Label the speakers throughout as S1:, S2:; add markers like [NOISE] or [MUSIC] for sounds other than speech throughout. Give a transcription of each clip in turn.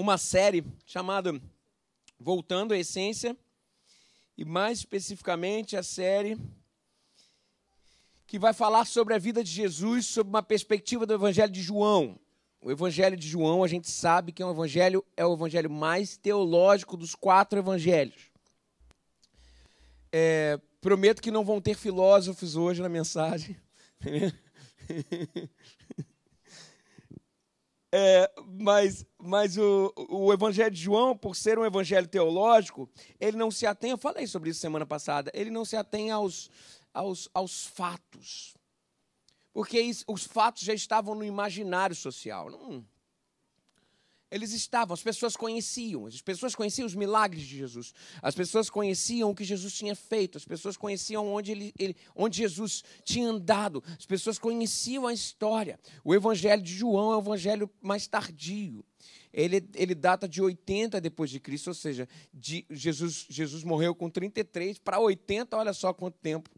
S1: uma série chamada Voltando à Essência, e mais especificamente a série que vai falar sobre a vida de Jesus sob uma perspectiva do Evangelho de João. O Evangelho de João, a gente sabe que é um evangelho é o evangelho mais teológico dos quatro evangelhos. É, prometo que não vão ter filósofos hoje na mensagem. [LAUGHS] É, mas mas o, o Evangelho de João, por ser um evangelho teológico, ele não se atém, eu falei sobre isso semana passada, ele não se atém aos, aos, aos fatos. Porque isso, os fatos já estavam no imaginário social. Não, eles estavam, as pessoas conheciam, as pessoas conheciam os milagres de Jesus, as pessoas conheciam o que Jesus tinha feito, as pessoas conheciam onde, ele, ele, onde Jesus tinha andado, as pessoas conheciam a história. O Evangelho de João é o evangelho mais tardio. Ele, ele data de 80 depois de Cristo, ou seja, de, Jesus, Jesus morreu com 33 para 80, olha só quanto tempo.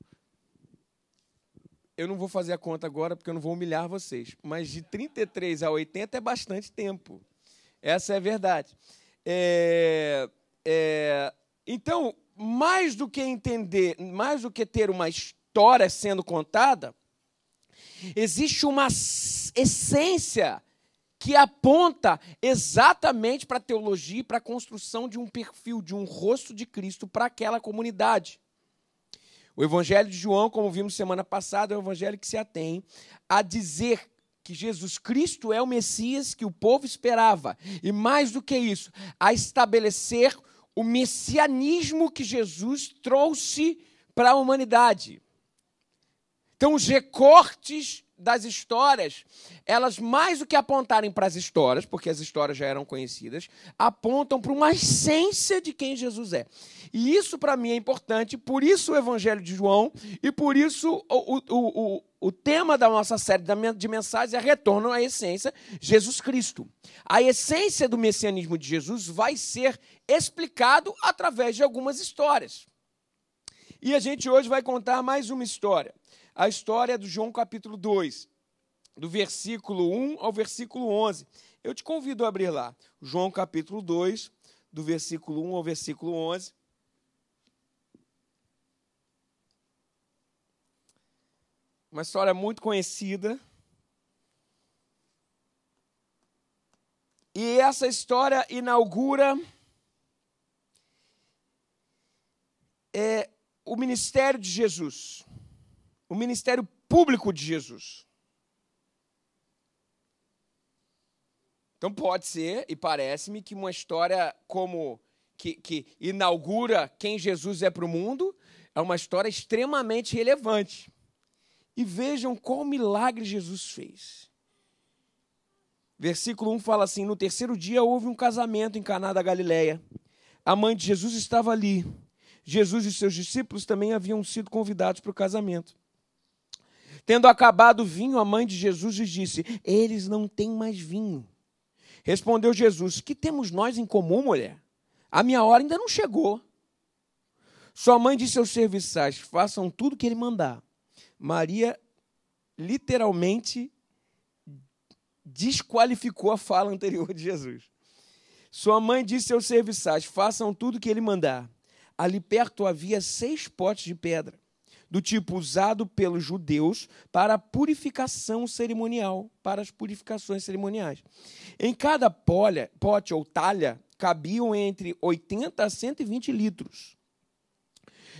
S1: Eu não vou fazer a conta agora porque eu não vou humilhar vocês, mas de 33 a 80 é bastante tempo. Essa é a verdade. É, é, então, mais do que entender, mais do que ter uma história sendo contada, existe uma essência que aponta exatamente para a teologia e para a construção de um perfil, de um rosto de Cristo para aquela comunidade. O Evangelho de João, como vimos semana passada, é um evangelho que se atém a dizer que Jesus Cristo é o Messias que o povo esperava, e mais do que isso, a estabelecer o messianismo que Jesus trouxe para a humanidade. Então, os recortes das histórias, elas mais do que apontarem para as histórias, porque as histórias já eram conhecidas, apontam para uma essência de quem Jesus é. E isso para mim é importante, por isso o Evangelho de João e por isso o, o, o, o tema da nossa série de mensagens é retorno à essência, Jesus Cristo. A essência do messianismo de Jesus vai ser explicado através de algumas histórias. E a gente hoje vai contar mais uma história a história do João capítulo 2, do versículo 1 ao versículo 11. Eu te convido a abrir lá, João capítulo 2, do versículo 1 ao versículo 11. Uma história muito conhecida. E essa história inaugura é, o ministério de Jesus o ministério público de Jesus. Então pode ser, e parece-me, que uma história como que, que inaugura quem Jesus é para o mundo é uma história extremamente relevante. E vejam qual milagre Jesus fez. Versículo 1 fala assim: No terceiro dia houve um casamento em Caná da Galileia. A mãe de Jesus estava ali. Jesus e seus discípulos também haviam sido convidados para o casamento. Tendo acabado o vinho, a mãe de Jesus lhes disse: Eles não têm mais vinho. Respondeu Jesus: Que temos nós em comum, mulher? A minha hora ainda não chegou. Sua mãe disse aos serviçais: Façam tudo que ele mandar. Maria literalmente desqualificou a fala [LAUGHS] anterior de Jesus. Sua mãe disse aos serviçais: Façam tudo que ele mandar. Ali perto havia seis potes de pedra do tipo usado pelos judeus para a purificação cerimonial, para as purificações cerimoniais. Em cada polha, pote ou talha cabiam entre 80 a 120 litros.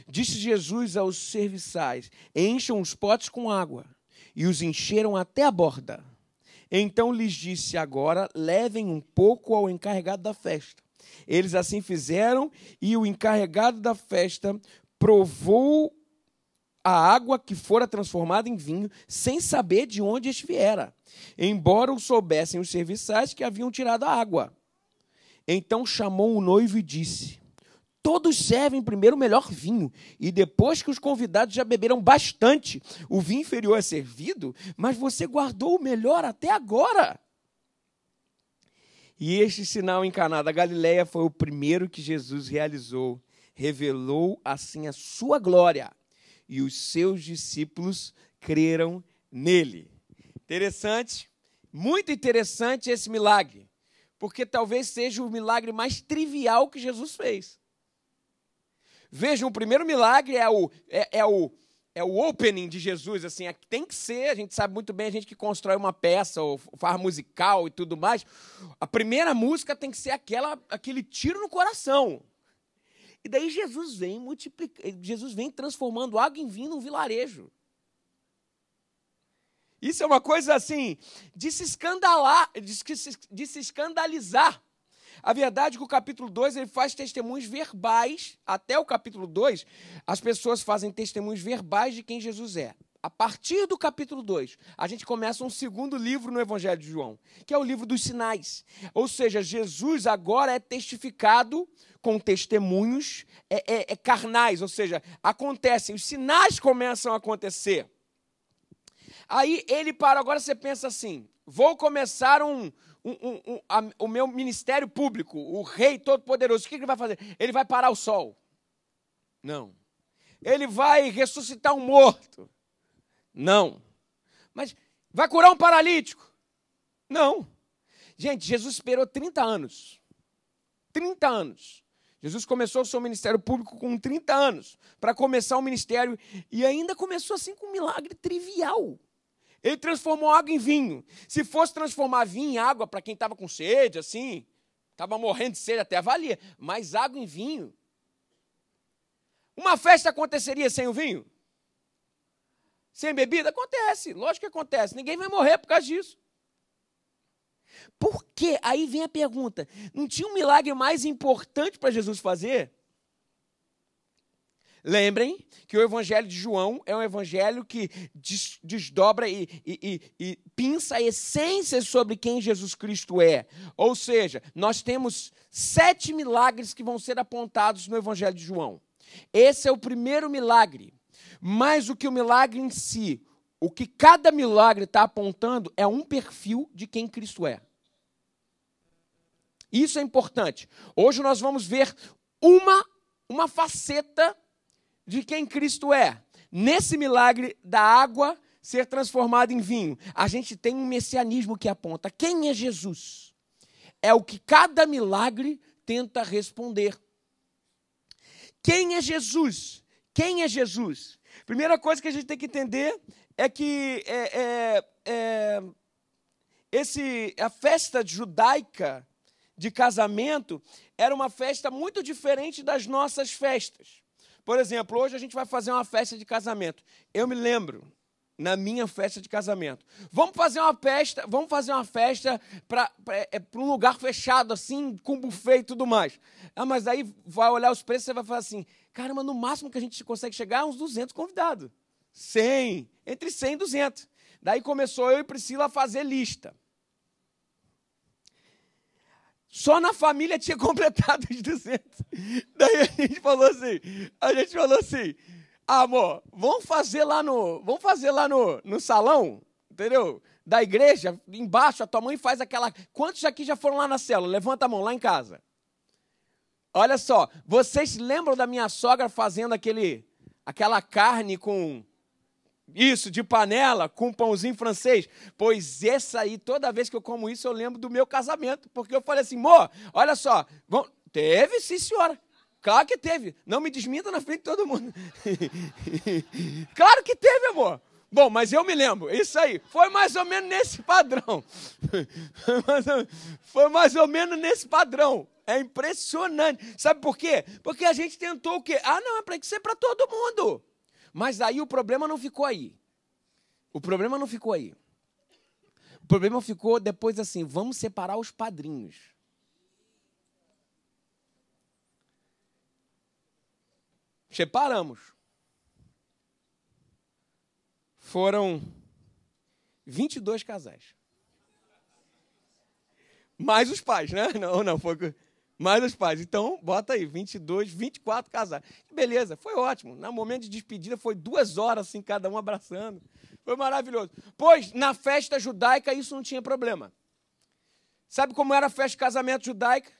S1: Disse Jesus aos serviçais: Encham os potes com água. E os encheram até a borda. Então lhes disse: Agora levem um pouco ao encarregado da festa. Eles assim fizeram, e o encarregado da festa provou a água que fora transformada em vinho, sem saber de onde este viera, embora o soubessem os serviçais que haviam tirado a água. Então chamou o noivo e disse: Todos servem primeiro o melhor vinho, e depois que os convidados já beberam bastante, o vinho inferior é servido, mas você guardou o melhor até agora. E este sinal em Caná da Galileia foi o primeiro que Jesus realizou, revelou assim a sua glória e os seus discípulos creram nele. Interessante, muito interessante esse milagre, porque talvez seja o milagre mais trivial que Jesus fez. Vejam, o primeiro milagre é o, é, é o, é o opening de Jesus, assim, é, tem que ser, a gente sabe muito bem, a gente que constrói uma peça ou faz musical e tudo mais, a primeira música tem que ser aquela, aquele tiro no coração. E daí Jesus vem multiplicar, Jesus vem transformando água em vinho num vilarejo. Isso é uma coisa assim, de se escandalar, de se, de se escandalizar. A verdade é que o capítulo 2 ele faz testemunhos verbais, até o capítulo 2, as pessoas fazem testemunhos verbais de quem Jesus é. A partir do capítulo 2, a gente começa um segundo livro no Evangelho de João, que é o livro dos sinais. Ou seja, Jesus agora é testificado com testemunhos é, é, é carnais, ou seja, acontecem, os sinais começam a acontecer. Aí ele para, agora você pensa assim: vou começar um, um, um, a, o meu ministério público, o rei todo-poderoso. O que ele vai fazer? Ele vai parar o sol? Não. Ele vai ressuscitar um morto? Não. Mas vai curar um paralítico? Não. Gente, Jesus esperou 30 anos. 30 anos. Jesus começou o seu ministério público com 30 anos para começar o ministério e ainda começou assim com um milagre trivial. Ele transformou água em vinho. Se fosse transformar vinho em água para quem estava com sede, assim, estava morrendo de sede, até valia. Mas água em vinho. Uma festa aconteceria sem o vinho? Sem bebida? Acontece, lógico que acontece. Ninguém vai morrer por causa disso. Por quê? Aí vem a pergunta: não tinha um milagre mais importante para Jesus fazer? Lembrem que o Evangelho de João é um evangelho que desdobra e, e, e, e, pinça a essência sobre quem Jesus Cristo é. Ou seja, nós temos sete milagres que vão ser apontados no Evangelho de João. Esse é o primeiro milagre. Mais do que o milagre em si, o que cada milagre está apontando é um perfil de quem Cristo é. Isso é importante. Hoje nós vamos ver uma, uma faceta de quem Cristo é. Nesse milagre da água ser transformada em vinho, a gente tem um messianismo que aponta quem é Jesus. É o que cada milagre tenta responder. Quem é Jesus? Quem é Jesus? Primeira coisa que a gente tem que entender é que é, é, é, esse, a festa judaica de casamento era uma festa muito diferente das nossas festas. Por exemplo, hoje a gente vai fazer uma festa de casamento. Eu me lembro na minha festa de casamento. Vamos fazer uma festa, vamos fazer uma festa para é, um lugar fechado assim, com buffet e tudo mais. Ah, mas aí vai olhar os preços e vai falar assim: "Caramba, no máximo que a gente consegue chegar é uns 200 convidados". 100, entre 100 e 200. Daí começou eu e Priscila a fazer lista. Só na família tinha [LAUGHS] completado os 200. Daí a gente falou assim, a gente falou assim, amor, vamos fazer lá no, vamos fazer lá no, no salão, entendeu? Da igreja, embaixo, a tua mãe faz aquela. Quantos aqui já foram lá na célula? Levanta a mão, lá em casa. Olha só, vocês lembram da minha sogra fazendo aquele, aquela carne com isso, de panela, com pãozinho francês. Pois essa aí, toda vez que eu como isso, eu lembro do meu casamento. Porque eu falei assim, amor, olha só. Teve, sim, senhora. Claro que teve. Não me desminta na frente de todo mundo. [LAUGHS] claro que teve, amor. Bom, mas eu me lembro, isso aí, foi mais ou menos nesse padrão. [LAUGHS] foi mais ou menos nesse padrão. É impressionante. Sabe por quê? Porque a gente tentou o quê? Ah, não, é para ser para todo mundo. Mas aí o problema não ficou aí. O problema não ficou aí. O problema ficou depois assim: vamos separar os padrinhos. Separamos. Foram 22 casais. Mais os pais, né? [LAUGHS] Não, não, foi mais os pais. Então, bota aí, 22, 24 casais. Beleza, foi ótimo. No momento de despedida, foi duas horas, assim, cada um abraçando. Foi maravilhoso. Pois, na festa judaica, isso não tinha problema. Sabe como era a festa de casamento judaica?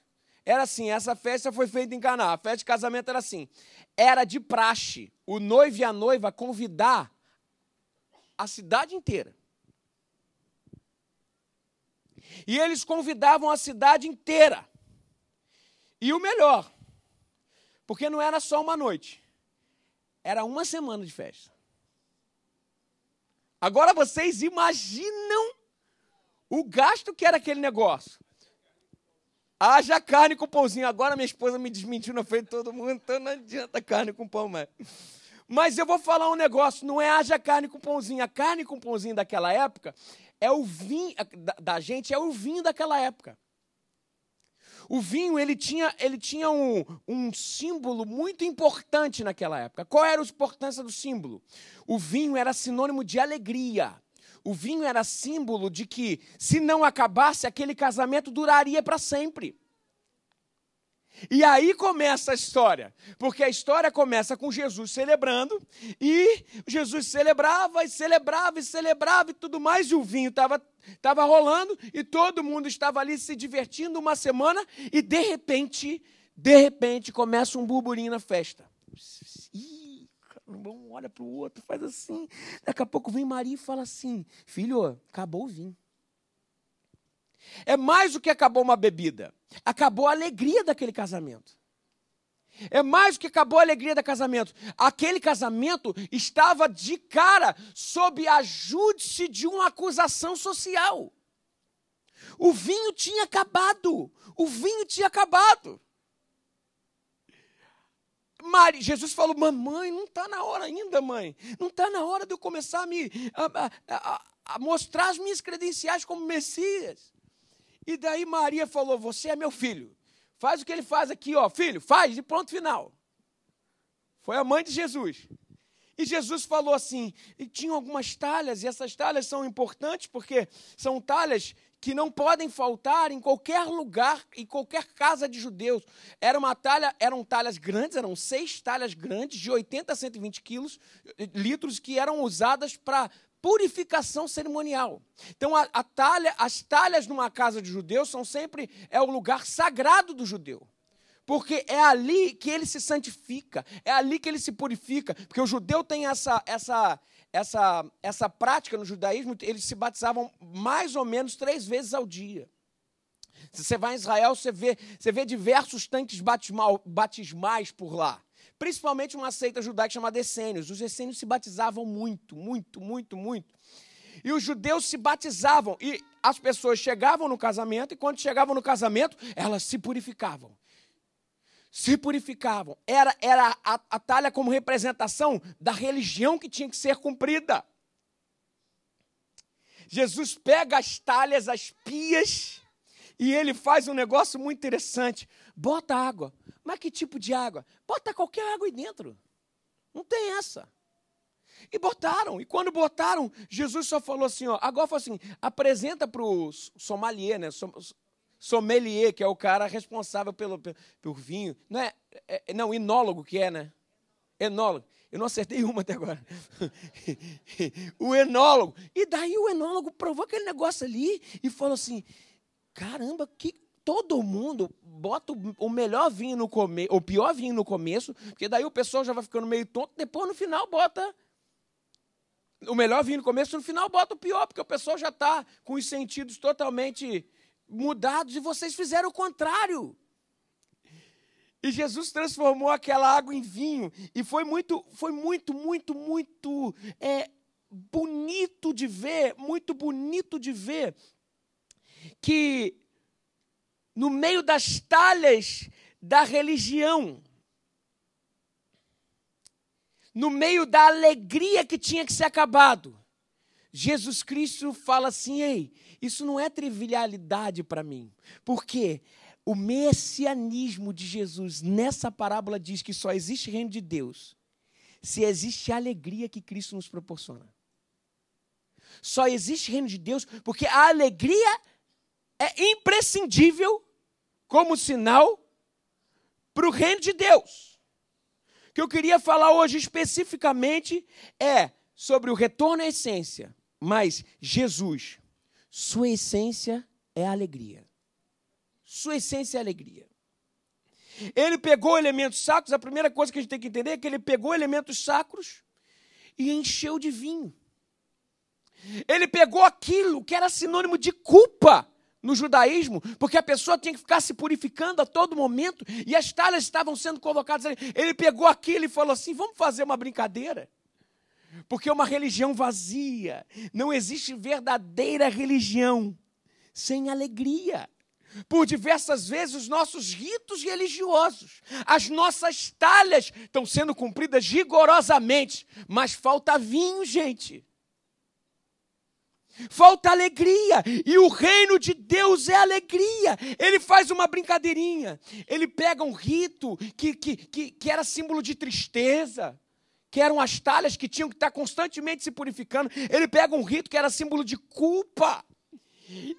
S1: Era assim, essa festa foi feita em Caná. A festa de casamento era assim. Era de praxe o noivo e a noiva convidar a cidade inteira. E eles convidavam a cidade inteira. E o melhor, porque não era só uma noite, era uma semana de festa. Agora vocês imaginam o gasto que era aquele negócio. Haja carne com pãozinho. Agora minha esposa me desmentiu na frente de todo mundo, então não adianta carne com pão mais. Mas eu vou falar um negócio, não é haja carne com pãozinho. A carne com pãozinho daquela época é o vinho da, da gente, é o vinho daquela época. O vinho ele tinha, ele tinha um, um símbolo muito importante naquela época. Qual era a importância do símbolo? O vinho era sinônimo de alegria. O vinho era símbolo de que, se não acabasse, aquele casamento duraria para sempre. E aí começa a história, porque a história começa com Jesus celebrando, e Jesus celebrava e celebrava e celebrava e tudo mais, e o vinho estava tava rolando, e todo mundo estava ali se divertindo uma semana, e de repente, de repente, começa um burburinho na festa. Um olha para o outro, faz assim. Daqui a pouco vem Maria e fala assim: Filho, acabou o vinho. É mais do que acabou uma bebida. Acabou a alegria daquele casamento. É mais do que acabou a alegria do casamento. Aquele casamento estava de cara sob a júdice de uma acusação social. O vinho tinha acabado. O vinho tinha acabado. Maria, Jesus falou: Mamãe, não está na hora ainda, mãe. Não está na hora de eu começar a, me, a, a, a mostrar as minhas credenciais como Messias. E daí Maria falou: Você é meu filho. Faz o que ele faz aqui, ó, filho, faz, e pronto, final. Foi a mãe de Jesus. E Jesus falou assim: e tinham algumas talhas, e essas talhas são importantes porque são talhas que não podem faltar em qualquer lugar, em qualquer casa de judeus. Era uma talha, eram talhas grandes, eram seis talhas grandes, de 80 a 120 quilos, litros, que eram usadas para purificação cerimonial. Então, a, a talha, as talhas numa casa de judeu são sempre é o lugar sagrado do judeu. Porque é ali que ele se santifica, é ali que ele se purifica. Porque o judeu tem essa, essa, essa, essa prática no judaísmo, eles se batizavam mais ou menos três vezes ao dia. Se você vai em Israel, você vê, você vê diversos tanques batismal, batismais por lá principalmente uma seita judaica chamada Essênios. Os essênios se batizavam muito, muito, muito, muito. E os judeus se batizavam. E as pessoas chegavam no casamento, e quando chegavam no casamento, elas se purificavam. Se purificavam. Era, era a, a talha como representação da religião que tinha que ser cumprida. Jesus pega as talhas, as pias, e ele faz um negócio muito interessante. Bota água. Mas que tipo de água? Bota qualquer água aí dentro. Não tem essa. E botaram. E quando botaram, Jesus só falou assim: ó, agora falou assim: apresenta para o sommelier, né? Sommelier, que é o cara responsável pelo, pelo, pelo vinho. Não, é, é, não, enólogo que é, né? Enólogo. Eu não acertei uma até agora. [LAUGHS] o enólogo. E daí o enólogo provou aquele negócio ali e falou assim: caramba, que todo mundo bota o melhor vinho no começo, o pior vinho no começo, porque daí o pessoal já vai ficando meio tonto, depois no final bota o melhor vinho no começo, no final bota o pior, porque o pessoal já está com os sentidos totalmente mudados e vocês fizeram o contrário. E Jesus transformou aquela água em vinho e foi muito, foi muito, muito, muito é, bonito de ver, muito bonito de ver que no meio das talhas da religião, no meio da alegria que tinha que ser acabado, Jesus Cristo fala assim: ei, isso não é trivialidade para mim, porque o messianismo de Jesus nessa parábola diz que só existe reino de Deus se existe a alegria que Cristo nos proporciona. Só existe reino de Deus porque a alegria é imprescindível como sinal para o reino de Deus. O que eu queria falar hoje especificamente é sobre o retorno à essência, mas Jesus, sua essência é alegria. Sua essência é alegria. Ele pegou elementos sacros, a primeira coisa que a gente tem que entender é que ele pegou elementos sacros e encheu de vinho. Ele pegou aquilo que era sinônimo de culpa no judaísmo, porque a pessoa tinha que ficar se purificando a todo momento e as talhas estavam sendo colocadas. Ele pegou aquilo e falou assim: vamos fazer uma brincadeira. Porque é uma religião vazia. Não existe verdadeira religião sem alegria. Por diversas vezes, os nossos ritos religiosos, as nossas talhas estão sendo cumpridas rigorosamente, mas falta vinho, gente. Falta alegria, e o reino de Deus é alegria. Ele faz uma brincadeirinha, ele pega um rito que, que, que, que era símbolo de tristeza, que eram as talhas que tinham que estar constantemente se purificando. Ele pega um rito que era símbolo de culpa.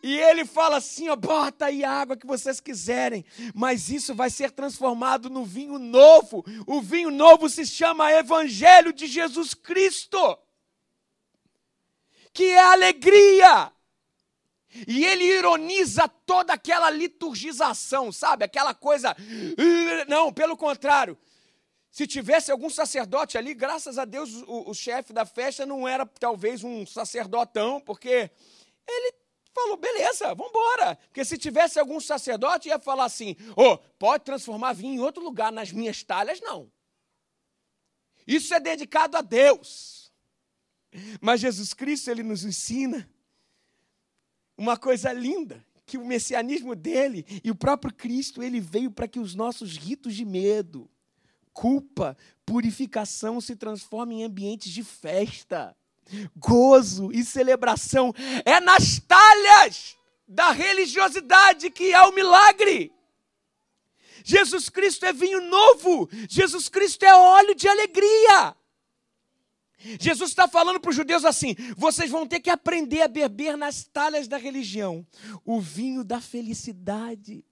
S1: E ele fala assim: ó, bota aí a água que vocês quiserem, mas isso vai ser transformado no vinho novo. O vinho novo se chama Evangelho de Jesus Cristo, que é alegria. E ele ironiza toda aquela liturgização, sabe? Aquela coisa. Não, pelo contrário. Se tivesse algum sacerdote ali, graças a Deus, o, o chefe da festa não era talvez um sacerdotão, porque ele falou, beleza, vamos embora. Porque se tivesse algum sacerdote, ia falar assim: oh, pode transformar vinho em outro lugar, nas minhas talhas, não. Isso é dedicado a Deus. Mas Jesus Cristo, ele nos ensina uma coisa linda, que o messianismo dele e o próprio Cristo, ele veio para que os nossos ritos de medo, culpa, purificação se transforma em ambientes de festa, gozo e celebração. É nas talhas da religiosidade que há o milagre. Jesus Cristo é vinho novo, Jesus Cristo é óleo de alegria. Jesus está falando para os judeus assim: vocês vão ter que aprender a beber nas talhas da religião o vinho da felicidade.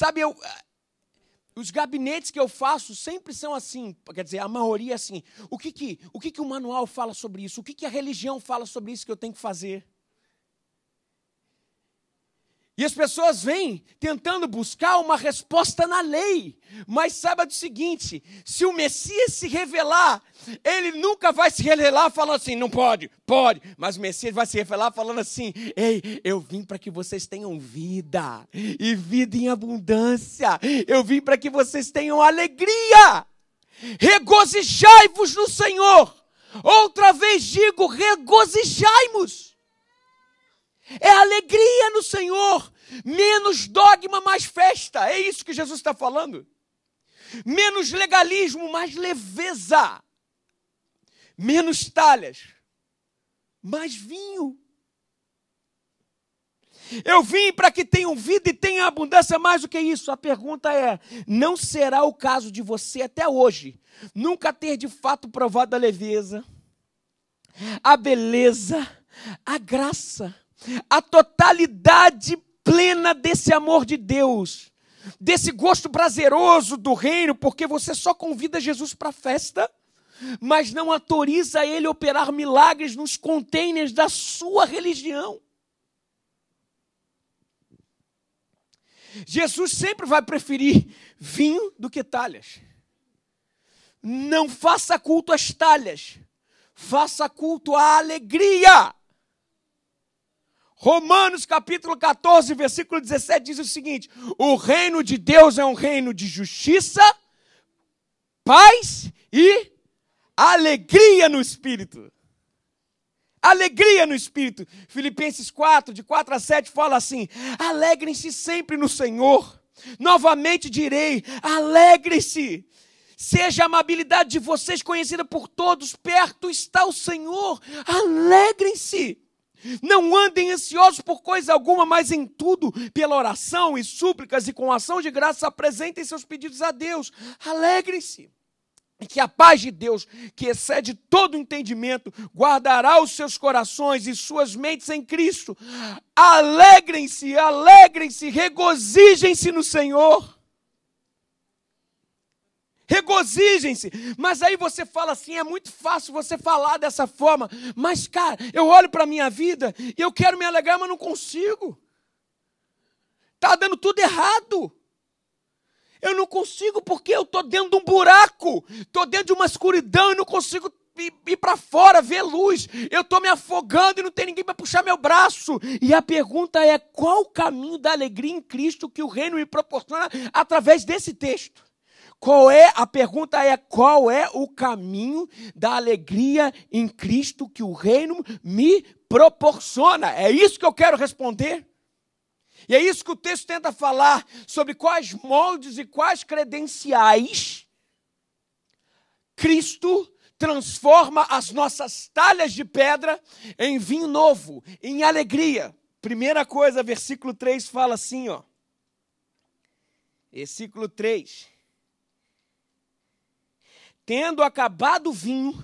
S1: Sabe, eu, os gabinetes que eu faço sempre são assim, quer dizer, a maioria é assim. O que que o, que que o manual fala sobre isso? O que, que a religião fala sobre isso que eu tenho que fazer? E as pessoas vêm tentando buscar uma resposta na lei. Mas saiba do seguinte: se o Messias se revelar, ele nunca vai se revelar falando assim, não pode, pode. Mas o Messias vai se revelar falando assim: ei, eu vim para que vocês tenham vida, e vida em abundância. Eu vim para que vocês tenham alegria. Regozijai-vos no Senhor. Outra vez digo: regozijai-vos. É alegria no Senhor. Menos dogma, mais festa. É isso que Jesus está falando. Menos legalismo, mais leveza. Menos talhas, mais vinho. Eu vim para que tenham vida e tenham abundância mais do que isso. A pergunta é: não será o caso de você até hoje nunca ter de fato provado a leveza, a beleza, a graça, a totalidade plena desse amor de Deus, desse gosto prazeroso do reino, porque você só convida Jesus para a festa, mas não autoriza ele a operar milagres nos containers da sua religião. Jesus sempre vai preferir vinho do que talhas. Não faça culto às talhas, faça culto à alegria. Romanos capítulo 14, versículo 17 diz o seguinte: O reino de Deus é um reino de justiça, paz e alegria no espírito. Alegria no espírito. Filipenses 4, de 4 a 7 fala assim: Alegrem-se sempre no Senhor. Novamente direi: alegrem-se. Seja a amabilidade de vocês conhecida por todos, perto está o Senhor. Alegrem-se. Não andem ansiosos por coisa alguma, mas em tudo, pela oração e súplicas e com ação de graça, apresentem seus pedidos a Deus. Alegrem-se. E que a paz de Deus, que excede todo entendimento, guardará os seus corações e suas mentes em Cristo. Alegrem-se, alegrem-se, regozijem-se no Senhor regozijem-se. Mas aí você fala assim, é muito fácil você falar dessa forma. Mas, cara, eu olho para a minha vida e eu quero me alegrar, mas não consigo. Está dando tudo errado. Eu não consigo porque eu estou dentro de um buraco, estou dentro de uma escuridão e não consigo ir para fora, ver luz. Eu estou me afogando e não tem ninguém para puxar meu braço. E a pergunta é: qual o caminho da alegria em Cristo que o reino me proporciona através desse texto? Qual é a pergunta é qual é o caminho da alegria em Cristo que o reino me proporciona? É isso que eu quero responder. E é isso que o texto tenta falar sobre quais moldes e quais credenciais Cristo transforma as nossas talhas de pedra em vinho novo, em alegria. Primeira coisa, versículo 3 fala assim, ó. Versículo 3. Tendo acabado o vinho,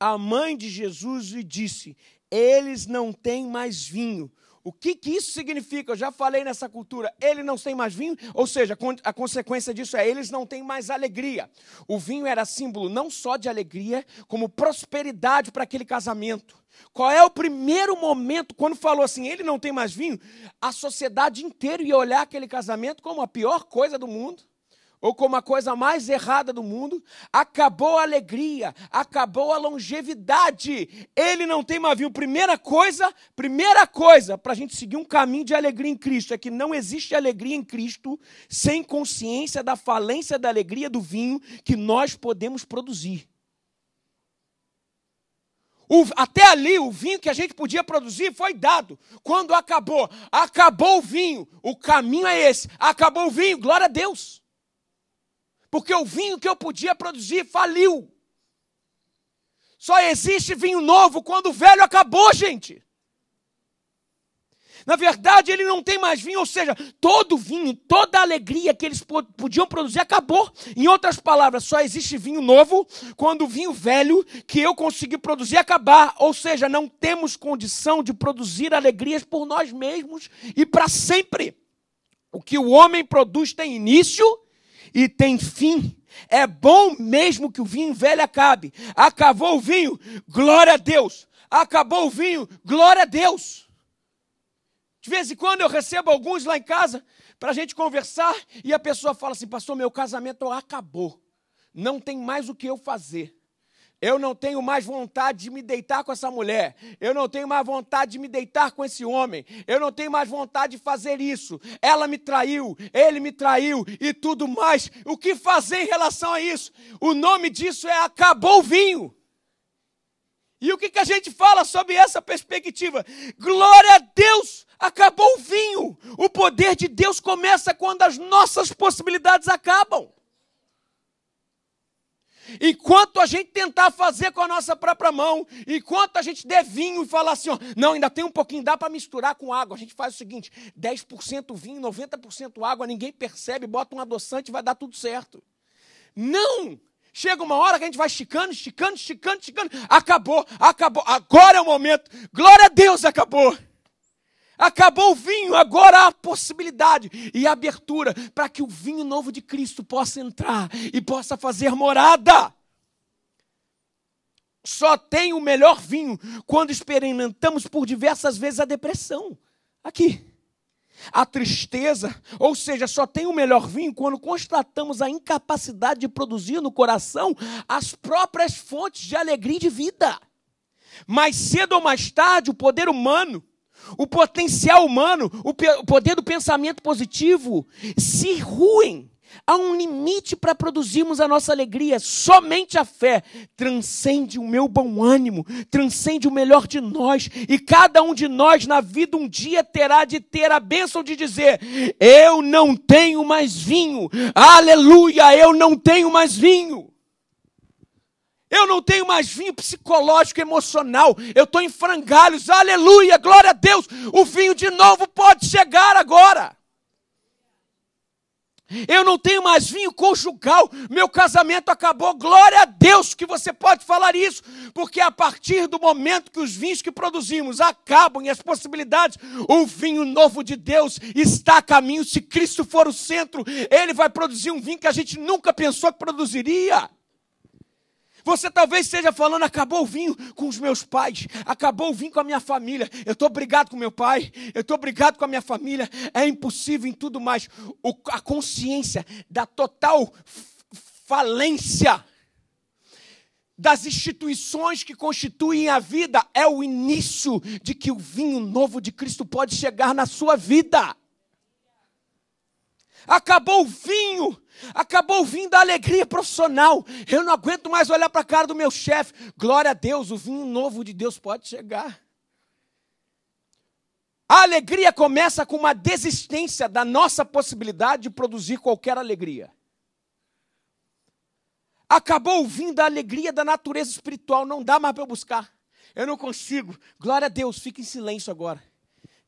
S1: a mãe de Jesus lhe disse: Eles não têm mais vinho. O que, que isso significa? Eu já falei nessa cultura. Ele não tem mais vinho, ou seja, a consequência disso é eles não têm mais alegria. O vinho era símbolo não só de alegria, como prosperidade para aquele casamento. Qual é o primeiro momento quando falou assim, ele não tem mais vinho? A sociedade inteira ia olhar aquele casamento como a pior coisa do mundo ou como a coisa mais errada do mundo, acabou a alegria, acabou a longevidade. Ele não tem vinho. Primeira coisa, primeira coisa para a gente seguir um caminho de alegria em Cristo é que não existe alegria em Cristo sem consciência da falência da alegria do vinho que nós podemos produzir. O, até ali, o vinho que a gente podia produzir foi dado. Quando acabou, acabou o vinho. O caminho é esse. Acabou o vinho, glória a Deus porque o vinho que eu podia produzir faliu. Só existe vinho novo quando o velho acabou, gente. Na verdade, ele não tem mais vinho, ou seja, todo vinho, toda alegria que eles podiam produzir acabou. Em outras palavras, só existe vinho novo quando o vinho velho que eu consegui produzir acabar. Ou seja, não temos condição de produzir alegrias por nós mesmos e para sempre. O que o homem produz tem início e tem fim. É bom mesmo que o vinho velho acabe. Acabou o vinho, glória a Deus. Acabou o vinho, glória a Deus. De vez em quando eu recebo alguns lá em casa para a gente conversar e a pessoa fala assim: Pastor, meu casamento acabou. Não tem mais o que eu fazer. Eu não tenho mais vontade de me deitar com essa mulher. Eu não tenho mais vontade de me deitar com esse homem. Eu não tenho mais vontade de fazer isso. Ela me traiu, ele me traiu e tudo mais. O que fazer em relação a isso? O nome disso é acabou o vinho. E o que, que a gente fala sobre essa perspectiva? Glória a Deus, acabou o vinho. O poder de Deus começa quando as nossas possibilidades acabam. Enquanto a gente tentar fazer com a nossa própria mão, enquanto a gente der vinho e falar assim, ó, não, ainda tem um pouquinho, dá para misturar com água. A gente faz o seguinte: 10% vinho, 90% água, ninguém percebe, bota um adoçante e vai dar tudo certo. Não! Chega uma hora que a gente vai esticando, esticando, esticando, esticando. Acabou, acabou. Agora é o momento. Glória a Deus, acabou. Acabou o vinho, agora há possibilidade e abertura para que o vinho novo de Cristo possa entrar e possa fazer morada. Só tem o melhor vinho quando experimentamos por diversas vezes a depressão. Aqui. A tristeza, ou seja, só tem o melhor vinho quando constatamos a incapacidade de produzir no coração as próprias fontes de alegria e de vida. Mais cedo ou mais tarde, o poder humano o potencial humano, o poder do pensamento positivo se ruem. Há um limite para produzirmos a nossa alegria. Somente a fé transcende o meu bom ânimo, transcende o melhor de nós. E cada um de nós na vida um dia terá de ter a bênção de dizer: Eu não tenho mais vinho. Aleluia, eu não tenho mais vinho. Eu não tenho mais vinho psicológico, emocional. Eu estou em frangalhos. Aleluia, glória a Deus. O vinho de novo pode chegar agora. Eu não tenho mais vinho conjugal. Meu casamento acabou. Glória a Deus que você pode falar isso, porque a partir do momento que os vinhos que produzimos acabam e as possibilidades, o vinho novo de Deus está a caminho. Se Cristo for o centro, ele vai produzir um vinho que a gente nunca pensou que produziria. Você talvez esteja falando, acabou o vinho com os meus pais, acabou o vinho com a minha família. Eu estou brigado com meu pai, eu estou brigado com a minha família. É impossível em tudo mais. O, a consciência da total falência das instituições que constituem a vida é o início de que o vinho novo de Cristo pode chegar na sua vida. Acabou o vinho, acabou o vinho da alegria profissional. Eu não aguento mais olhar para a cara do meu chefe. Glória a Deus, o vinho novo de Deus pode chegar. A alegria começa com uma desistência da nossa possibilidade de produzir qualquer alegria. Acabou o vinho da alegria da natureza espiritual, não dá mais para eu buscar. Eu não consigo. Glória a Deus, fica em silêncio agora.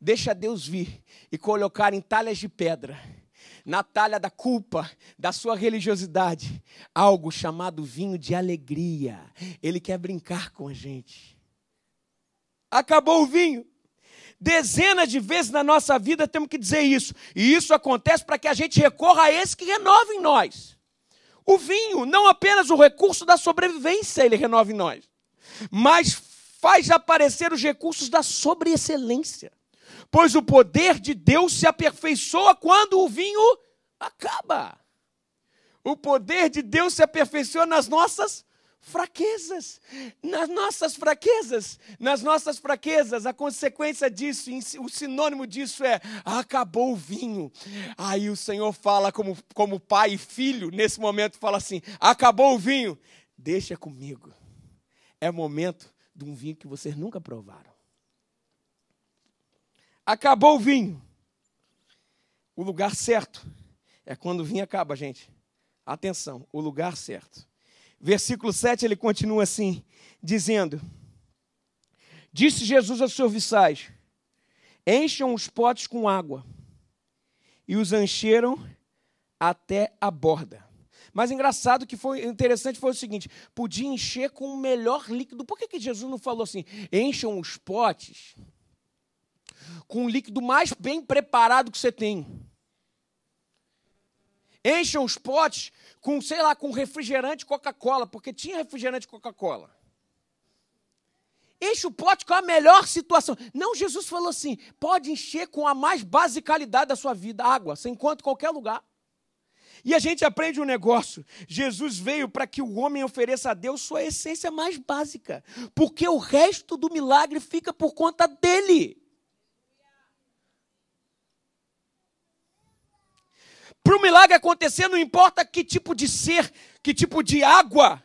S1: Deixa Deus vir e colocar em talhas de pedra na talha da culpa, da sua religiosidade, algo chamado vinho de alegria. Ele quer brincar com a gente. Acabou o vinho. Dezenas de vezes na nossa vida temos que dizer isso. E isso acontece para que a gente recorra a esse que renova em nós. O vinho, não apenas o recurso da sobrevivência, ele renova em nós, mas faz aparecer os recursos da sobreexcelência pois o poder de Deus se aperfeiçoa quando o vinho acaba. O poder de Deus se aperfeiçoa nas nossas fraquezas, nas nossas fraquezas, nas nossas fraquezas. A consequência disso, o sinônimo disso é acabou o vinho. Aí o Senhor fala como, como pai e filho, nesse momento fala assim: acabou o vinho, deixa comigo. É momento de um vinho que vocês nunca provaram. Acabou o vinho. O lugar certo é quando o vinho acaba, gente. Atenção, o lugar certo. Versículo 7 ele continua assim, dizendo: Disse Jesus aos serviçais: Encham os potes com água. E os encheram até a borda. Mas engraçado que foi interessante foi o seguinte: podia encher com o melhor líquido. Por que, que Jesus não falou assim? Encham os potes com o líquido mais bem preparado que você tem. Encham os potes com, sei lá, com refrigerante Coca-Cola, porque tinha refrigerante Coca-Cola. Enche o pote com a melhor situação. Não, Jesus falou assim: pode encher com a mais basicalidade da sua vida, água, você encontra em qualquer lugar. E a gente aprende um negócio: Jesus veio para que o homem ofereça a Deus sua essência mais básica, porque o resto do milagre fica por conta dele. Para o milagre acontecer, não importa que tipo de ser, que tipo de água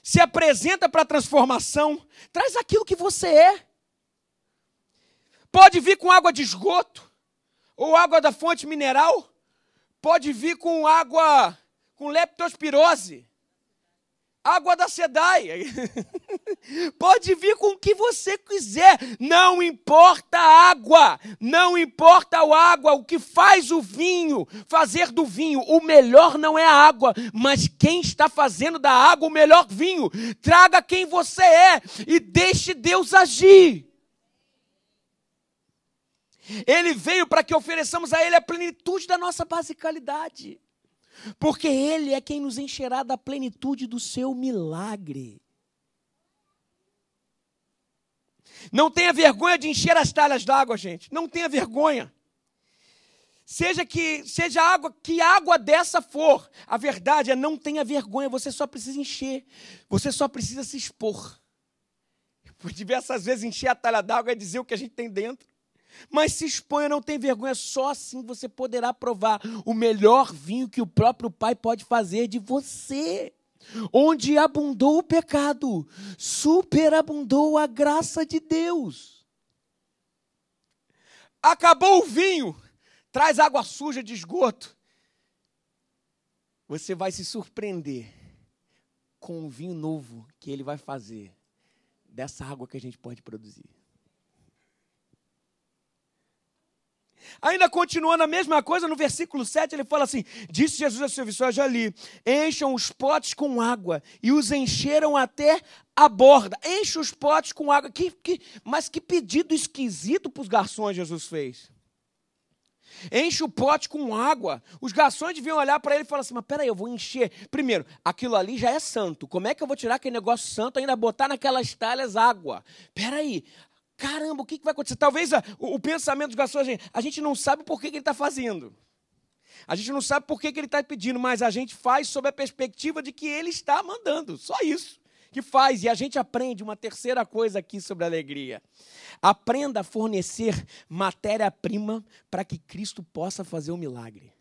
S1: se apresenta para a transformação, traz aquilo que você é. Pode vir com água de esgoto, ou água da fonte mineral, pode vir com água com leptospirose, água da SEDAI. [LAUGHS] Pode vir com o que você quiser, não importa a água, não importa a água, o que faz o vinho, fazer do vinho, o melhor não é a água, mas quem está fazendo da água o melhor vinho. Traga quem você é e deixe Deus agir. Ele veio para que ofereçamos a Ele a plenitude da nossa basicalidade porque Ele é quem nos encherá da plenitude do seu milagre. Não tenha vergonha de encher as talhas d'água, gente. Não tenha vergonha. Seja que seja água, que água dessa for. A verdade é não tenha vergonha, você só precisa encher. Você só precisa se expor. Por diversas vezes encher a talha d'água é dizer o que a gente tem dentro. Mas se exponha, não tem vergonha, só assim você poderá provar o melhor vinho que o próprio Pai pode fazer de você. Onde abundou o pecado, superabundou a graça de Deus. Acabou o vinho, traz água suja de esgoto. Você vai se surpreender com o vinho novo que ele vai fazer dessa água que a gente pode produzir. Ainda continuando a mesma coisa, no versículo 7 ele fala assim: Disse Jesus a seus já ali: Encham os potes com água, e os encheram até a borda. Enche os potes com água. Que, que, mas que pedido esquisito para os garçons Jesus fez. Enche o pote com água. Os garçons deviam olhar para ele e falar assim: Mas peraí, eu vou encher. Primeiro, aquilo ali já é santo. Como é que eu vou tirar aquele negócio santo e ainda botar naquelas talhas água? Peraí, Caramba, o que, vai acontecer? Talvez a, o, o, pensamento dos garçons, a gente, a gente não sabe por que, que ele está fazendo. A gente não sabe por que, que ele está pedindo, mas a gente faz sob a perspectiva de que ele está mandando. Só isso. que faz. E a gente aprende uma terceira coisa aqui sobre alegria. Aprenda a fornecer matéria-prima para que Cristo possa fazer o um milagre.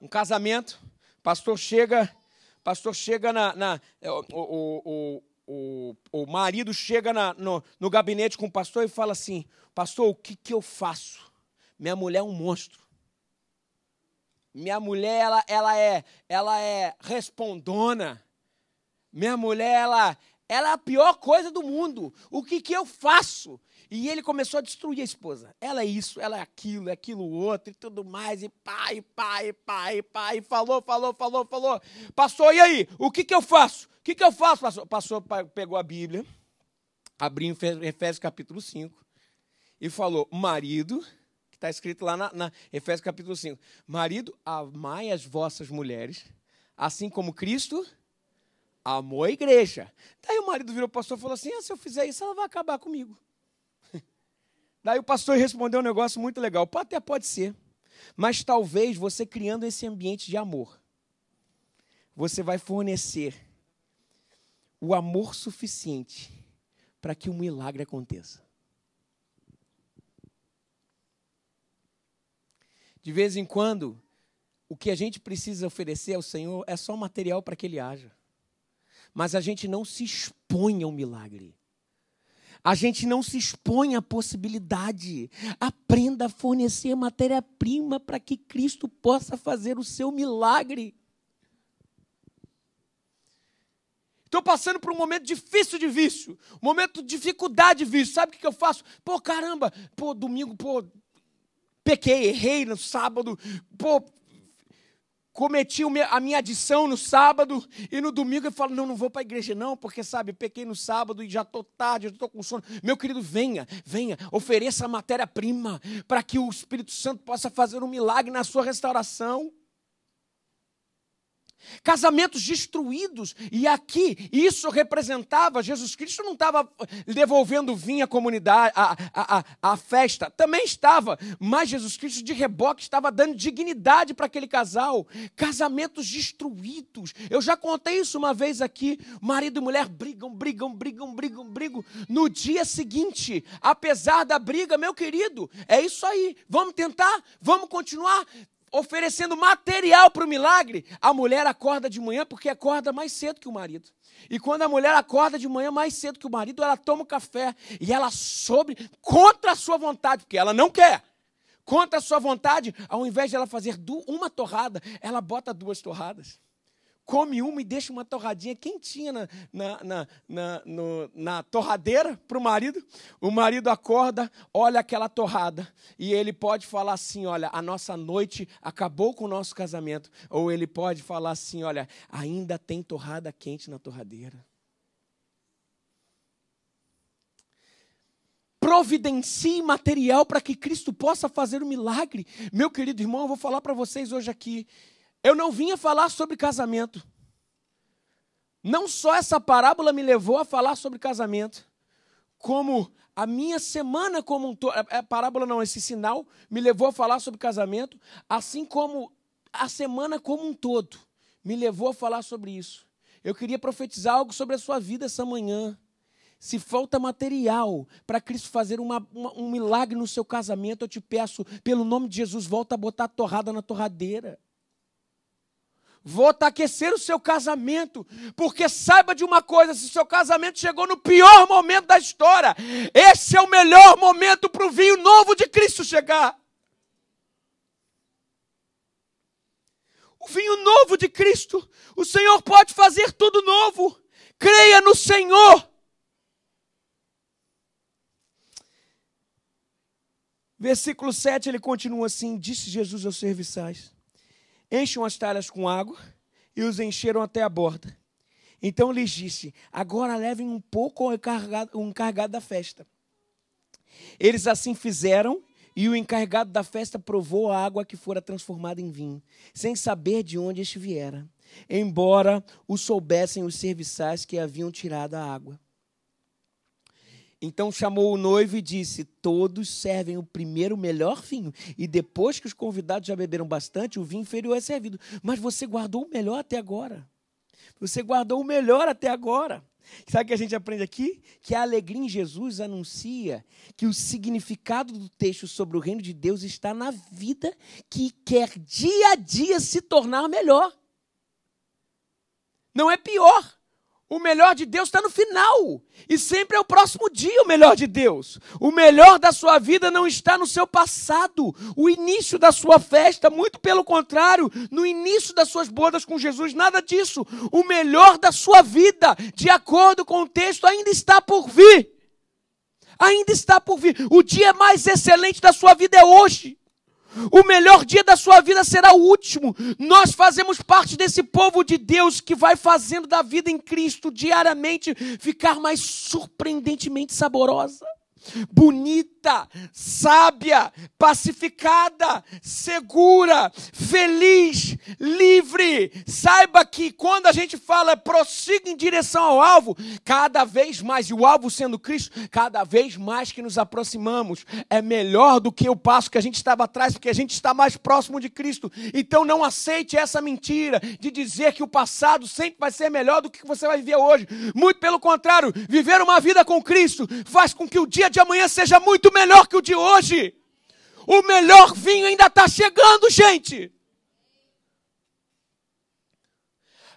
S1: Um casamento, pastor chega, pastor chega na, na o, o, o, o, o marido chega na, no, no gabinete com o pastor e fala assim: Pastor, o que, que eu faço? Minha mulher é um monstro. Minha mulher, ela, ela, é, ela é respondona. Minha mulher, ela, ela é a pior coisa do mundo. O que, que eu faço? E ele começou a destruir a esposa. Ela é isso, ela é aquilo, é aquilo outro e tudo mais. E pá, e pá. E falou, falou, falou, falou. Pastor, e aí? O que, que eu faço? O que, que eu faço, pastor? Pastor pegou a Bíblia, abriu Efésios capítulo 5 e falou: Marido, que está escrito lá na, na Efésios capítulo 5. Marido, amai as vossas mulheres, assim como Cristo amou a igreja. Daí o marido virou pastor e falou assim: ah, se eu fizer isso, ela vai acabar comigo. Daí o pastor respondeu um negócio muito legal. Até pode ser. Mas talvez você criando esse ambiente de amor, você vai fornecer o amor suficiente para que um milagre aconteça. De vez em quando, o que a gente precisa oferecer ao Senhor é só material para que Ele haja. Mas a gente não se expõe ao milagre. A gente não se expõe à possibilidade. Aprenda a fornecer matéria-prima para que Cristo possa fazer o seu milagre. Estou passando por um momento difícil de vício, um momento de dificuldade de vício. Sabe o que eu faço? Pô, caramba, pô, domingo, pô, pequei, errei no sábado, pô, cometi a minha adição no sábado e no domingo eu falo, não, não vou para a igreja não, porque sabe, pequei no sábado e já estou tarde, já estou com sono. Meu querido, venha, venha, ofereça a matéria-prima para que o Espírito Santo possa fazer um milagre na sua restauração casamentos destruídos, e aqui isso representava, Jesus Cristo não estava devolvendo vinho à comunidade, à, à, à, festa, também estava, mas Jesus Cristo de reboque estava dando dignidade para aquele casal, casamentos destruídos, eu já contei isso uma vez aqui, marido e mulher brigam, brigam, brigam, brigam, brigam, no dia seguinte, apesar da briga, meu querido, é isso aí, vamos tentar, vamos continuar, oferecendo material para o milagre, a mulher acorda de manhã porque acorda mais cedo que o marido. E quando a mulher acorda de manhã mais cedo que o marido, ela toma o café e ela sobe contra a sua vontade, porque ela não quer. Contra a sua vontade, ao invés de ela fazer uma torrada, ela bota duas torradas come uma e deixa uma torradinha quentinha na, na, na, na, no, na torradeira para o marido. O marido acorda, olha aquela torrada e ele pode falar assim: Olha, a nossa noite acabou com o nosso casamento. Ou ele pode falar assim: Olha, ainda tem torrada quente na torradeira. providencie material para que Cristo possa fazer o um milagre. Meu querido irmão, eu vou falar para vocês hoje aqui. Eu não vinha falar sobre casamento. Não só essa parábola me levou a falar sobre casamento, como a minha semana como um todo, a é, é, parábola não, esse sinal me levou a falar sobre casamento, assim como a semana como um todo me levou a falar sobre isso. Eu queria profetizar algo sobre a sua vida essa manhã. Se falta material para Cristo fazer uma, uma, um milagre no seu casamento, eu te peço, pelo nome de Jesus, volta a botar a torrada na torradeira. Volta a o seu casamento, porque saiba de uma coisa: se seu casamento chegou no pior momento da história, esse é o melhor momento para o vinho novo de Cristo chegar. O vinho novo de Cristo, o Senhor pode fazer tudo novo. Creia no Senhor. Versículo 7 ele continua assim: Disse Jesus aos serviçais Encham as talhas com água e os encheram até a borda. Então lhes disse: Agora levem um pouco o encarregado, da festa. Eles assim fizeram, e o encarregado da festa provou a água que fora transformada em vinho, sem saber de onde este viera, embora o soubessem os serviçais que haviam tirado a água. Então chamou o noivo e disse: Todos servem o primeiro melhor vinho, e depois que os convidados já beberam bastante, o vinho inferior é servido. Mas você guardou o melhor até agora. Você guardou o melhor até agora. Sabe o que a gente aprende aqui? Que a alegria em Jesus anuncia que o significado do texto sobre o reino de Deus está na vida que quer dia a dia se tornar melhor. Não é pior. O melhor de Deus está no final. E sempre é o próximo dia o melhor de Deus. O melhor da sua vida não está no seu passado, o início da sua festa, muito pelo contrário, no início das suas bodas com Jesus, nada disso. O melhor da sua vida, de acordo com o texto, ainda está por vir. Ainda está por vir. O dia mais excelente da sua vida é hoje. O melhor dia da sua vida será o último. Nós fazemos parte desse povo de Deus que vai fazendo da vida em Cristo diariamente ficar mais surpreendentemente saborosa bonita, sábia, pacificada, segura, feliz, livre. Saiba que quando a gente fala prossiga em direção ao alvo, cada vez mais, e o alvo sendo Cristo, cada vez mais que nos aproximamos, é melhor do que o passo que a gente estava atrás, porque a gente está mais próximo de Cristo. Então não aceite essa mentira de dizer que o passado sempre vai ser melhor do que você vai viver hoje. Muito pelo contrário, viver uma vida com Cristo faz com que o dia de amanhã seja muito melhor que o de hoje. O melhor vinho ainda está chegando, gente.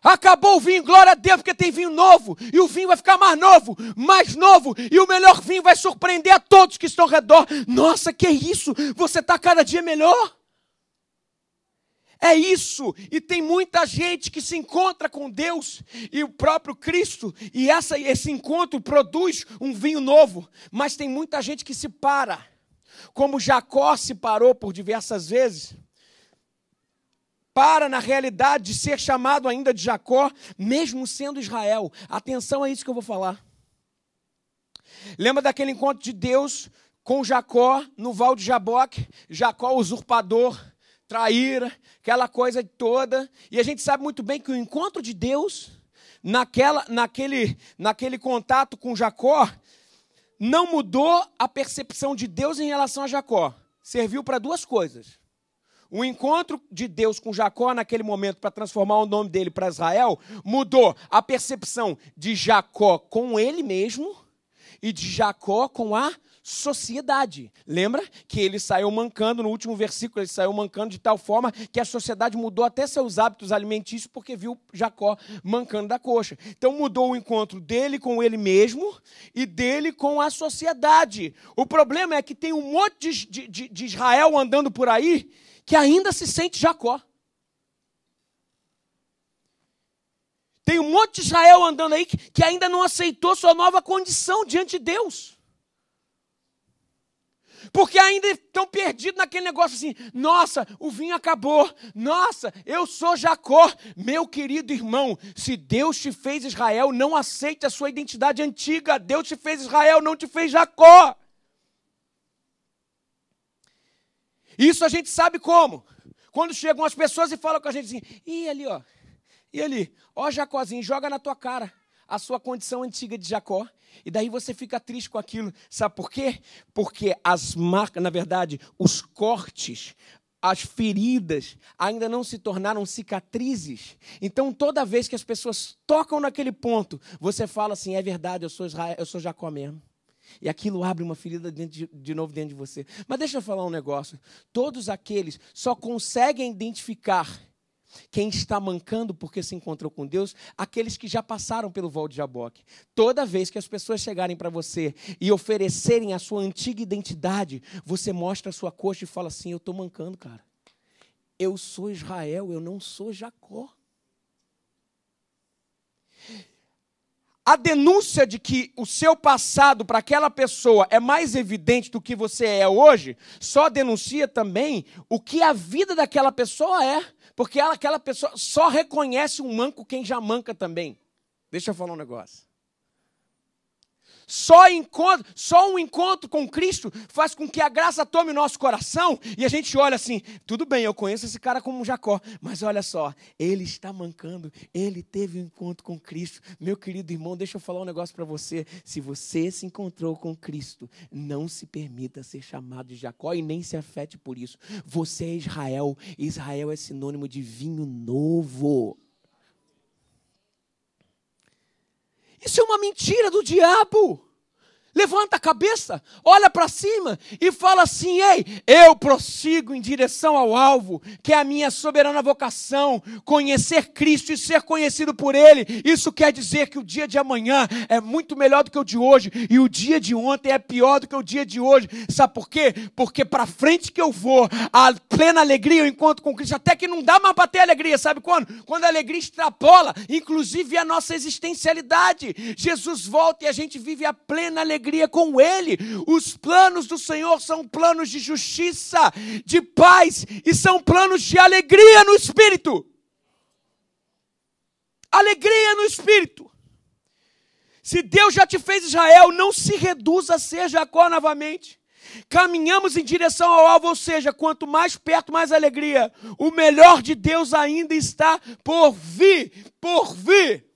S1: Acabou o vinho, glória a Deus, porque tem vinho novo. E o vinho vai ficar mais novo, mais novo. E o melhor vinho vai surpreender a todos que estão ao redor. Nossa, que isso? Você está cada dia melhor. É isso. E tem muita gente que se encontra com Deus e o próprio Cristo, e essa, esse encontro produz um vinho novo. Mas tem muita gente que se para, como Jacó se parou por diversas vezes. Para na realidade de ser chamado ainda de Jacó, mesmo sendo Israel. Atenção a isso que eu vou falar. Lembra daquele encontro de Deus com Jacó no Val de Jaboque? Jacó, usurpador traíra, aquela coisa toda. E a gente sabe muito bem que o encontro de Deus, naquela, naquele, naquele contato com Jacó, não mudou a percepção de Deus em relação a Jacó. Serviu para duas coisas. O encontro de Deus com Jacó naquele momento para transformar o nome dele para Israel mudou a percepção de Jacó com ele mesmo e de Jacó com a sociedade. Lembra que ele saiu mancando, no último versículo, ele saiu mancando de tal forma que a sociedade mudou até seus hábitos alimentícios porque viu Jacó mancando da coxa. Então mudou o encontro dele com ele mesmo e dele com a sociedade. O problema é que tem um monte de, de, de Israel andando por aí que ainda se sente Jacó. Tem um monte de Israel andando aí que, que ainda não aceitou sua nova condição diante de Deus. Porque ainda estão perdidos naquele negócio assim: nossa, o vinho acabou, nossa, eu sou Jacó. Meu querido irmão, se Deus te fez Israel, não aceite a sua identidade antiga. Deus te fez Israel, não te fez Jacó. Isso a gente sabe como. Quando chegam as pessoas e falam com a gente assim: e ali, ó, e ali, ó, Jacózinho, joga na tua cara a sua condição antiga de Jacó. E daí você fica triste com aquilo. Sabe por quê? Porque as marcas, na verdade, os cortes, as feridas ainda não se tornaram cicatrizes. Então, toda vez que as pessoas tocam naquele ponto, você fala assim: é verdade, eu sou Israel, eu sou Jacó mesmo. E aquilo abre uma ferida de, de novo dentro de você. Mas deixa eu falar um negócio. Todos aqueles só conseguem identificar quem está mancando porque se encontrou com Deus, aqueles que já passaram pelo vol de Jaboque. Toda vez que as pessoas chegarem para você e oferecerem a sua antiga identidade, você mostra a sua coxa e fala assim: Eu estou mancando, cara. Eu sou Israel, eu não sou Jacó. A denúncia de que o seu passado para aquela pessoa é mais evidente do que você é hoje, só denuncia também o que a vida daquela pessoa é. Porque ela, aquela pessoa só reconhece um manco quem já manca também. Deixa eu falar um negócio. Só, encontro, só um encontro com Cristo faz com que a graça tome o nosso coração e a gente olha assim: tudo bem, eu conheço esse cara como Jacó, mas olha só, ele está mancando, ele teve um encontro com Cristo. Meu querido irmão, deixa eu falar um negócio para você. Se você se encontrou com Cristo, não se permita ser chamado de Jacó e nem se afete por isso. Você é Israel, Israel é sinônimo de vinho novo. Isso é uma mentira do diabo. Levanta a cabeça, olha para cima e fala assim: Ei, eu prossigo em direção ao alvo, que é a minha soberana vocação, conhecer Cristo e ser conhecido por Ele. Isso quer dizer que o dia de amanhã é muito melhor do que o de hoje e o dia de ontem é pior do que o dia de hoje. Sabe por quê? Porque para frente que eu vou, a plena alegria eu encontro com Cristo, até que não dá mais para ter alegria, sabe quando? Quando a alegria extrapola, inclusive a nossa existencialidade. Jesus volta e a gente vive a plena alegria alegria com Ele. Os planos do Senhor são planos de justiça, de paz e são planos de alegria no espírito. Alegria no espírito. Se Deus já te fez Israel, não se reduza a ser Jacó novamente. Caminhamos em direção ao alvo, ou seja, quanto mais perto, mais alegria. O melhor de Deus ainda está por vir, por vir.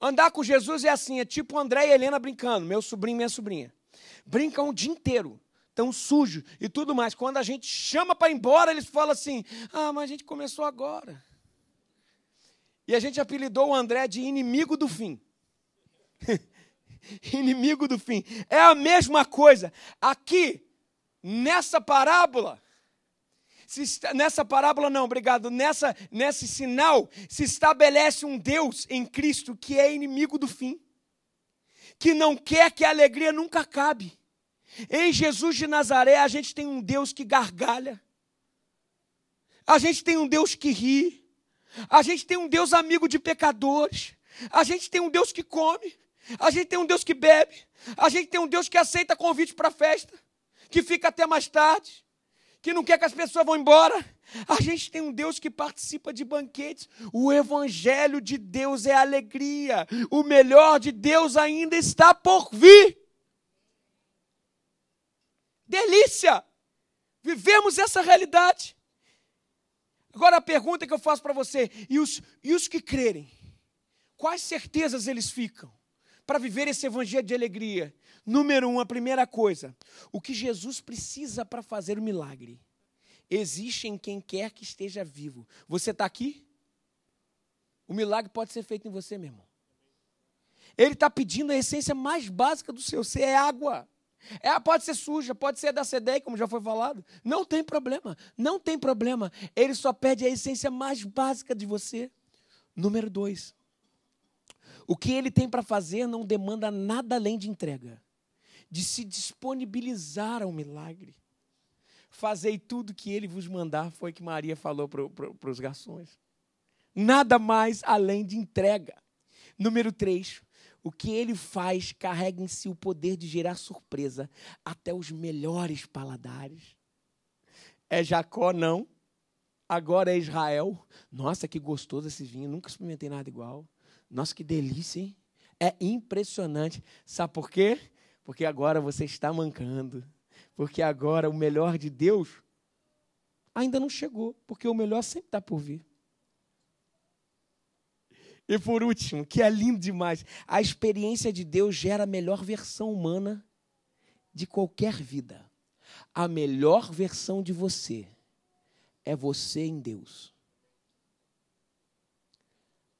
S1: Andar com Jesus é assim, é tipo André e Helena brincando, meu sobrinho e minha sobrinha. Brincam o dia inteiro, tão sujo e tudo mais. Quando a gente chama para ir embora, eles falam assim: ah, mas a gente começou agora. E a gente apelidou o André de inimigo do fim. [LAUGHS] inimigo do fim. É a mesma coisa. Aqui, nessa parábola, nessa parábola não, obrigado, nessa, nesse sinal se estabelece um Deus em Cristo que é inimigo do fim, que não quer que a alegria nunca acabe. Em Jesus de Nazaré a gente tem um Deus que gargalha, a gente tem um Deus que ri, a gente tem um Deus amigo de pecadores, a gente tem um Deus que come, a gente tem um Deus que bebe, a gente tem um Deus que aceita convite para festa, que fica até mais tarde que não quer que as pessoas vão embora. A gente tem um Deus que participa de banquetes. O Evangelho de Deus é alegria. O melhor de Deus ainda está por vir. Delícia! Vivemos essa realidade. Agora a pergunta que eu faço para você: e os, e os que crerem? Quais certezas eles ficam para viver esse evangelho de alegria? Número um, a primeira coisa, o que Jesus precisa para fazer o milagre existe em quem quer que esteja vivo. Você está aqui? O milagre pode ser feito em você, meu irmão. Ele está pedindo a essência mais básica do seu ser, é água. É, pode ser suja, pode ser da CDE, como já foi falado. Não tem problema, não tem problema. Ele só pede a essência mais básica de você. Número dois. O que ele tem para fazer não demanda nada além de entrega de se disponibilizar ao milagre. Fazei tudo que ele vos mandar, foi que Maria falou para os garçons. Nada mais além de entrega. Número 3. O que ele faz carrega em si o poder de gerar surpresa até os melhores paladares. É Jacó, não. Agora é Israel. Nossa, que gostoso esse vinho. Nunca experimentei nada igual. Nossa, que delícia, hein? É impressionante. Sabe por quê? porque agora você está mancando, porque agora o melhor de Deus ainda não chegou, porque o melhor sempre está por vir. E por último, que é lindo demais, a experiência de Deus gera a melhor versão humana de qualquer vida. A melhor versão de você é você em Deus.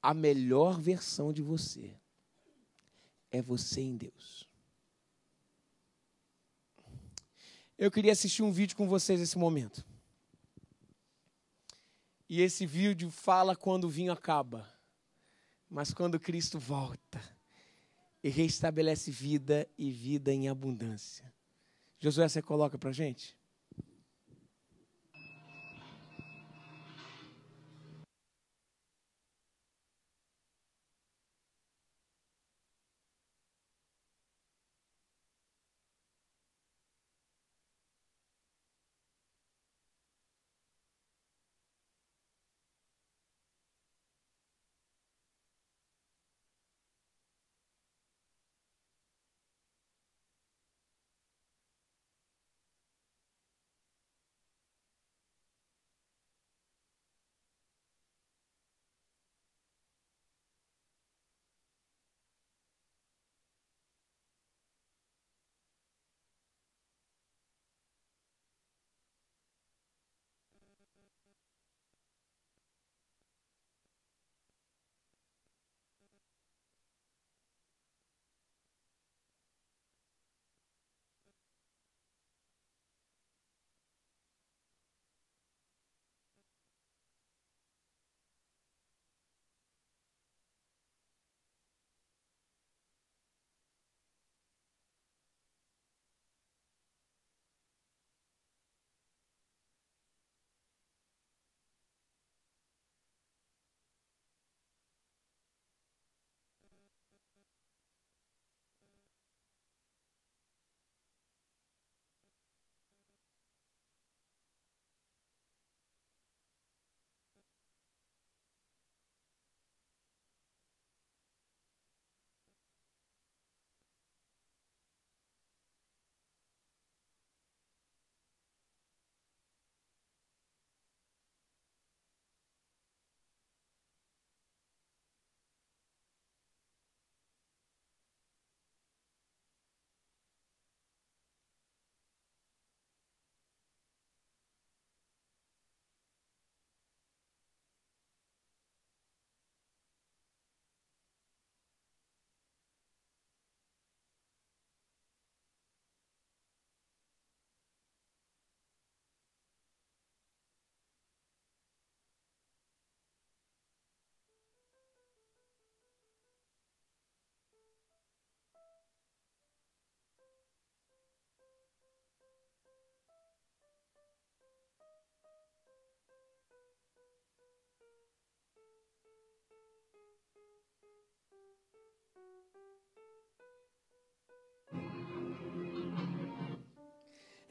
S1: A melhor versão de você é você em Deus. Eu queria assistir um vídeo com vocês nesse momento. E esse vídeo fala quando o vinho acaba, mas quando Cristo volta e restabelece vida e vida em abundância. Josué, você coloca para gente?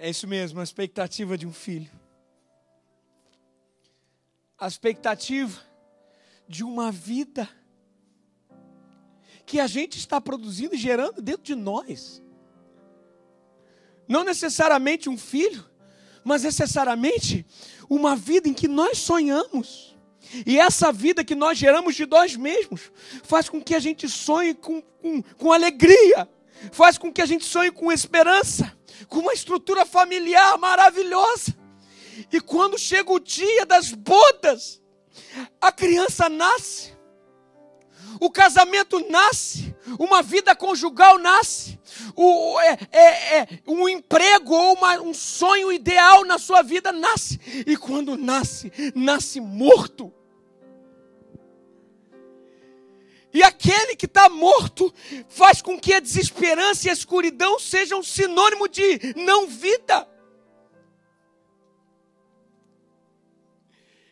S1: É isso mesmo, a expectativa de um filho. A expectativa de uma vida que a gente está produzindo e gerando dentro de nós. Não necessariamente um filho, mas necessariamente uma vida em que nós sonhamos. E essa vida que nós geramos de nós mesmos faz com que a gente sonhe com, com, com alegria, faz com que a gente sonhe com esperança, com uma estrutura familiar maravilhosa. E quando chega o dia das bodas, a criança nasce, o casamento nasce, uma vida conjugal nasce, o, é, é, é, um emprego ou uma, um sonho ideal na sua vida nasce, e quando nasce, nasce morto. E aquele que está morto faz com que a desesperança e a escuridão sejam sinônimo de não vida.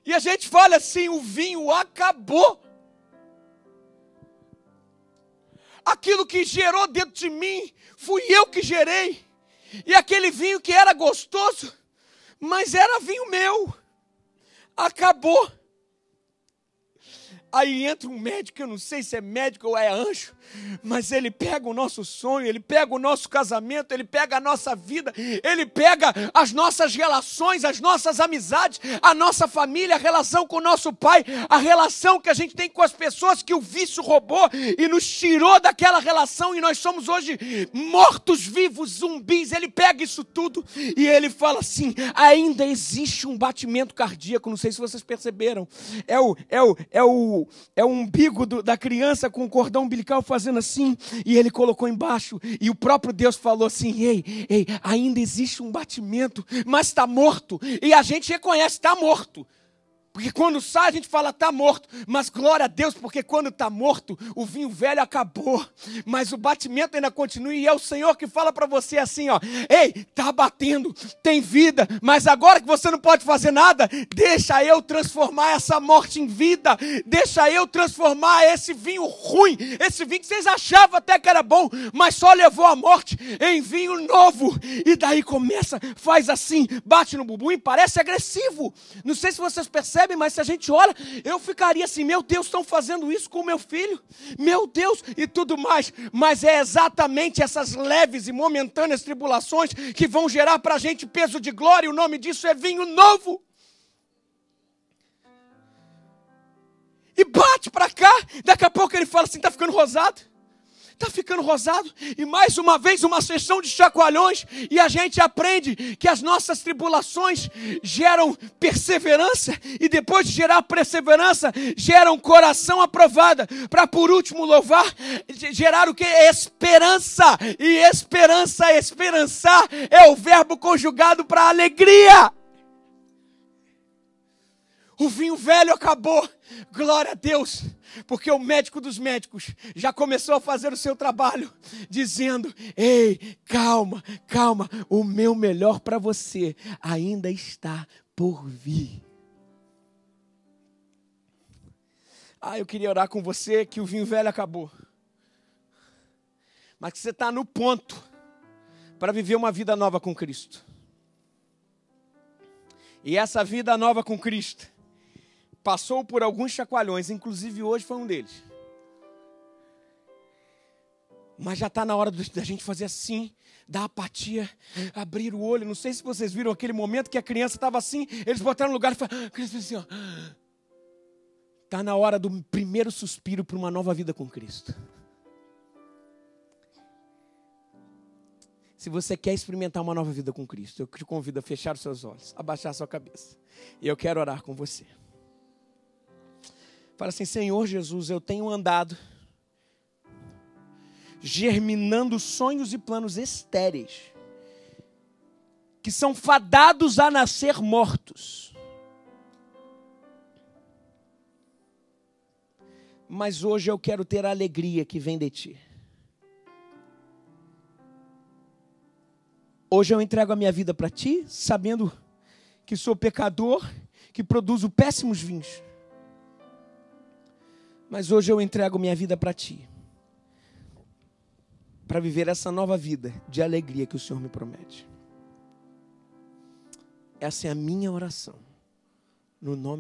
S1: E a gente fala assim: o vinho acabou. Aquilo que gerou dentro de mim, fui eu que gerei. E aquele vinho que era gostoso, mas era vinho meu, acabou. Aí entra um médico, eu não sei se é médico ou é anjo, mas ele pega o nosso sonho, ele pega o nosso casamento, ele pega a nossa vida, ele pega as nossas relações, as nossas amizades, a nossa família, a relação com o nosso pai, a relação que a gente tem com as pessoas que o vício roubou e nos tirou daquela relação e nós somos hoje mortos vivos, zumbis. Ele pega isso tudo e ele fala assim: ainda existe um batimento cardíaco, não sei se vocês perceberam. É o, é o, é o é o umbigo do, da criança com o cordão umbilical fazendo assim, e ele colocou embaixo, e o próprio Deus falou assim: ei, ei, ainda existe um batimento, mas está morto, e a gente reconhece, está morto. Porque quando sai a gente fala está morto, mas glória a Deus, porque quando está morto, o vinho velho acabou, mas o batimento ainda continua e é o Senhor que fala para você assim, ó: "Ei, tá batendo, tem vida, mas agora que você não pode fazer nada, deixa eu transformar essa morte em vida, deixa eu transformar esse vinho ruim, esse vinho que vocês achavam até que era bom, mas só levou a morte em vinho novo". E daí começa, faz assim, bate no bumbum e parece agressivo. Não sei se vocês percebem percebem, mas se a gente olha, eu ficaria assim: meu Deus, estão fazendo isso com meu filho, meu Deus, e tudo mais. Mas é exatamente essas leves e momentâneas tribulações que vão gerar para a gente peso de glória, e o nome disso é vinho novo. E bate para cá, daqui a pouco ele fala assim: está ficando rosado está ficando rosado. E mais uma vez, uma sessão de chacoalhões, e a gente aprende que as nossas tribulações geram perseverança, e depois de gerar perseverança, geram coração aprovado, para por último louvar, gerar o que? Esperança. E esperança, esperançar, é o verbo conjugado para alegria. O vinho velho acabou. Glória a Deus, porque o médico dos médicos já começou a fazer o seu trabalho, dizendo: Ei, calma, calma, o meu melhor para você ainda está por vir. Ah, eu queria orar com você que o vinho velho acabou, mas que você está no ponto para viver uma vida nova com Cristo. E essa vida nova com Cristo passou por alguns chacoalhões, inclusive hoje foi um deles. Mas já está na hora da gente fazer assim, da apatia, abrir o olho. Não sei se vocês viram aquele momento que a criança estava assim, eles botaram no lugar e falaram, a criança assim, ó. Está na hora do primeiro suspiro para uma nova vida com Cristo. Se você quer experimentar uma nova vida com Cristo, eu te convido a fechar os seus olhos, abaixar a sua cabeça. E eu quero orar com você. Fala assim: Senhor Jesus, eu tenho andado germinando sonhos e planos estéreis, que são fadados a nascer mortos. Mas hoje eu quero ter a alegria que vem de ti. Hoje eu entrego a minha vida para ti, sabendo que sou pecador, que produzo péssimos vinhos. Mas hoje eu entrego minha vida para ti. Para viver essa nova vida de alegria que o Senhor me promete. Essa é a minha oração. No nome